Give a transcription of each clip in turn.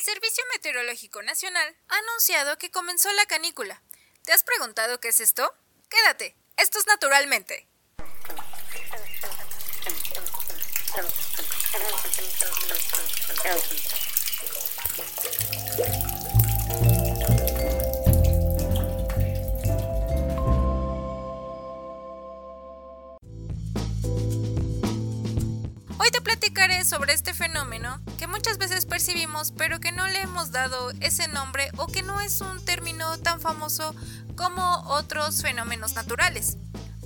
El Servicio Meteorológico Nacional ha anunciado que comenzó la canícula. ¿Te has preguntado qué es esto? Quédate, esto es naturalmente. Sobre este fenómeno que muchas veces percibimos pero que no le hemos dado ese nombre o que no es un término tan famoso como otros fenómenos naturales.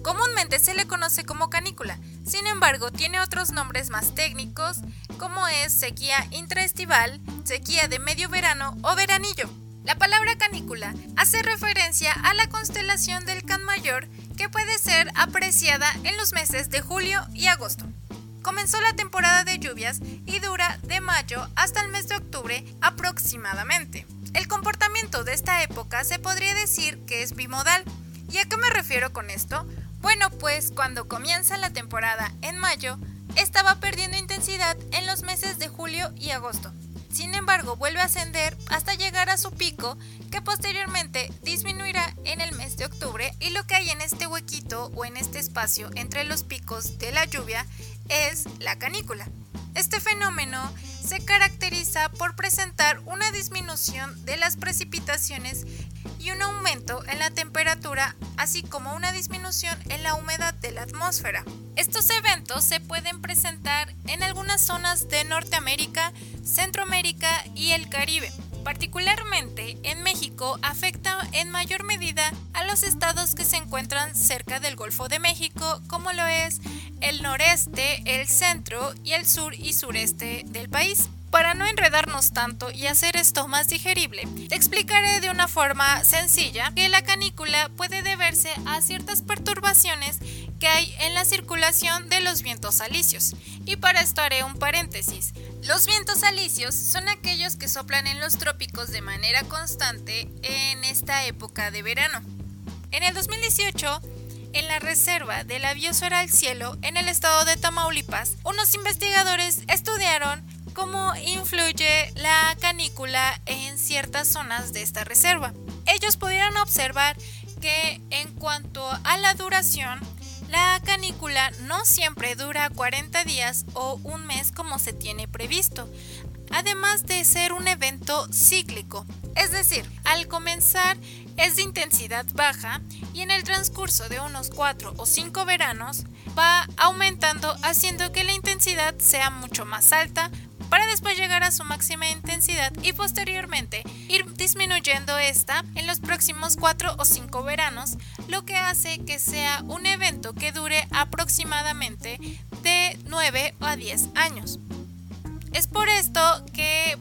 Comúnmente se le conoce como canícula, sin embargo tiene otros nombres más técnicos como es sequía intraestival, sequía de medio verano o veranillo. La palabra canícula hace referencia a la constelación del Can Mayor que puede ser apreciada en los meses de julio y agosto. Comenzó la temporada de lluvias y dura de mayo hasta el mes de octubre aproximadamente. El comportamiento de esta época se podría decir que es bimodal. ¿Y a qué me refiero con esto? Bueno, pues cuando comienza la temporada en mayo, estaba perdiendo intensidad en los meses de julio y agosto. Sin embargo, vuelve a ascender hasta llegar a su pico, que posteriormente disminuirá en el mes de octubre y lo que hay en este huequito o en este espacio entre los picos de la lluvia es la canícula. Este fenómeno se caracteriza por presentar una disminución de las precipitaciones y un aumento en la temperatura, así como una disminución en la humedad de la atmósfera. Estos eventos se pueden presentar en algunas zonas de Norteamérica, Centroamérica y el Caribe. Particularmente en México afecta en mayor medida a los estados que se encuentran cerca del Golfo de México, como lo es el noreste, el centro y el sur y sureste del país. Para no enredarnos tanto y hacer esto más digerible, te explicaré de una forma sencilla que la canícula puede deberse a ciertas perturbaciones que hay en la circulación de los vientos alisios. Y para esto haré un paréntesis. Los vientos alisios son aquellos que soplan en los trópicos de manera constante en esta época de verano. En el 2018, en la reserva de la biosfera al cielo en el estado de Tamaulipas, unos investigadores estudiaron cómo influye la canícula en ciertas zonas de esta reserva. Ellos pudieron observar que en cuanto a la duración, la canícula no siempre dura 40 días o un mes como se tiene previsto, además de ser un evento cíclico, es decir, al comenzar es de intensidad baja y en el transcurso de unos 4 o 5 veranos va aumentando haciendo que la intensidad sea mucho más alta para después su máxima intensidad y posteriormente ir disminuyendo esta en los próximos 4 o 5 veranos, lo que hace que sea un evento que dure aproximadamente de 9 a 10 años. Es por esto que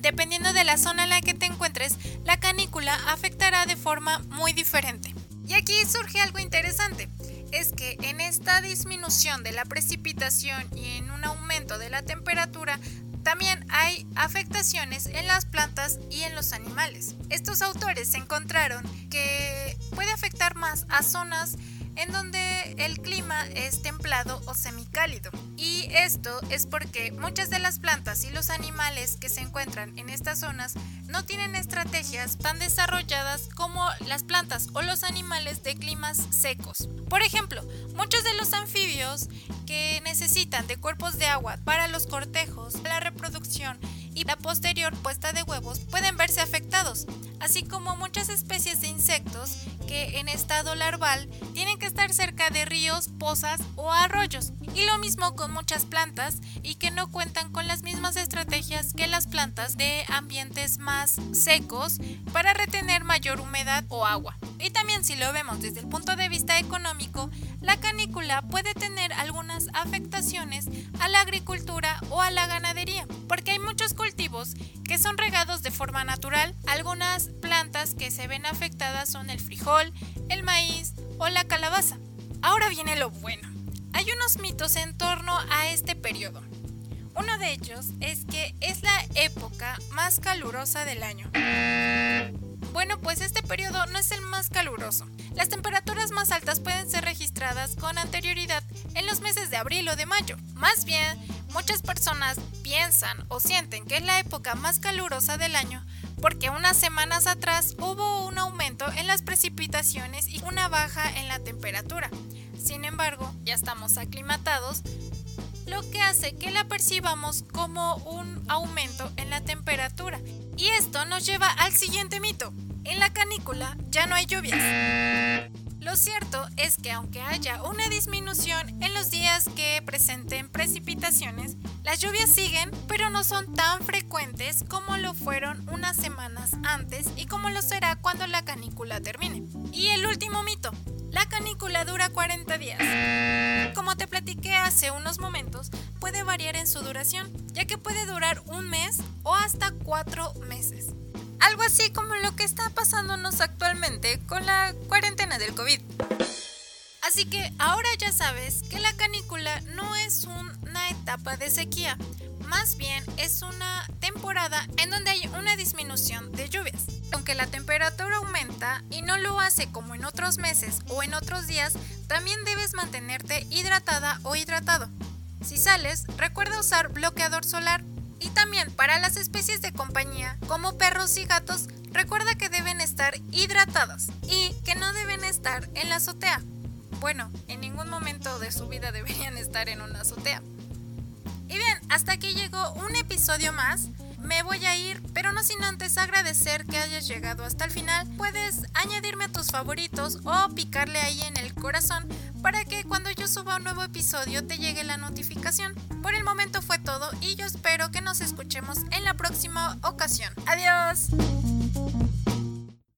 dependiendo de la zona en la que te encuentres, la canícula afectará de forma muy diferente. Y aquí surge algo interesante es que en esta disminución de la precipitación y en un aumento de la temperatura también hay afectaciones en las plantas y en los animales. Estos autores encontraron que puede afectar más a zonas en donde el clima es templado o semicálido. Y esto es porque muchas de las plantas y los animales que se encuentran en estas zonas no tienen estrategias tan desarrolladas como las plantas o los animales de climas secos. Por ejemplo, muchos de los anfibios que necesitan de cuerpos de agua para los cortejos, la reproducción y la posterior puesta de huevos pueden verse afectados, así como muchas especies de insectos que en estado larval tienen que estar cerca de ríos, pozas o arroyos. Y lo mismo con muchas plantas y que no cuentan con las mismas estrategias que las plantas de ambientes más secos para retener mayor humedad o agua. Y también si lo vemos desde el punto de vista económico, la canícula puede tener algunas afectaciones a la agricultura o a la ganadería, que son regados de forma natural. Algunas plantas que se ven afectadas son el frijol, el maíz o la calabaza. Ahora viene lo bueno. Hay unos mitos en torno a este periodo. Uno de ellos es que es la época más calurosa del año. Bueno, pues este no es el más caluroso. Las temperaturas más altas pueden ser registradas con anterioridad en los meses de abril o de mayo. Más bien, muchas personas piensan o sienten que es la época más calurosa del año porque unas semanas atrás hubo un aumento en las precipitaciones y una baja en la temperatura. Sin embargo, ya estamos aclimatados, lo que hace que la percibamos como un aumento en la temperatura. Y esto nos lleva al siguiente mito. En la canícula ya no hay lluvias. Lo cierto es que aunque haya una disminución en los días que presenten precipitaciones, las lluvias siguen, pero no son tan frecuentes como lo fueron unas semanas antes y como lo será cuando la canícula termine. Y el último mito, la canícula dura 40 días. Como te platiqué hace unos momentos, puede variar en su duración, ya que puede durar un mes o hasta cuatro meses. Algo así como lo que está pasándonos actualmente con la cuarentena del COVID. Así que ahora ya sabes que la canícula no es una etapa de sequía, más bien es una temporada en donde hay una disminución de lluvias. Aunque la temperatura aumenta y no lo hace como en otros meses o en otros días, también debes mantenerte hidratada o hidratado. Si sales, recuerda usar bloqueador solar y también para las especies de compañía, como perros y gatos, recuerda que deben estar hidratadas y que no deben estar en la azotea. Bueno, en ningún momento de su vida deberían estar en una azotea. Y bien, hasta aquí llegó un episodio más. Me voy a ir, pero no sin antes agradecer que hayas llegado hasta el final. Puedes añadirme a tus favoritos o picarle ahí en el corazón para que cuando yo suba un nuevo episodio te llegue la notificación. Por el momento fue todo y yo espero que nos escuchemos en la próxima ocasión. Adiós.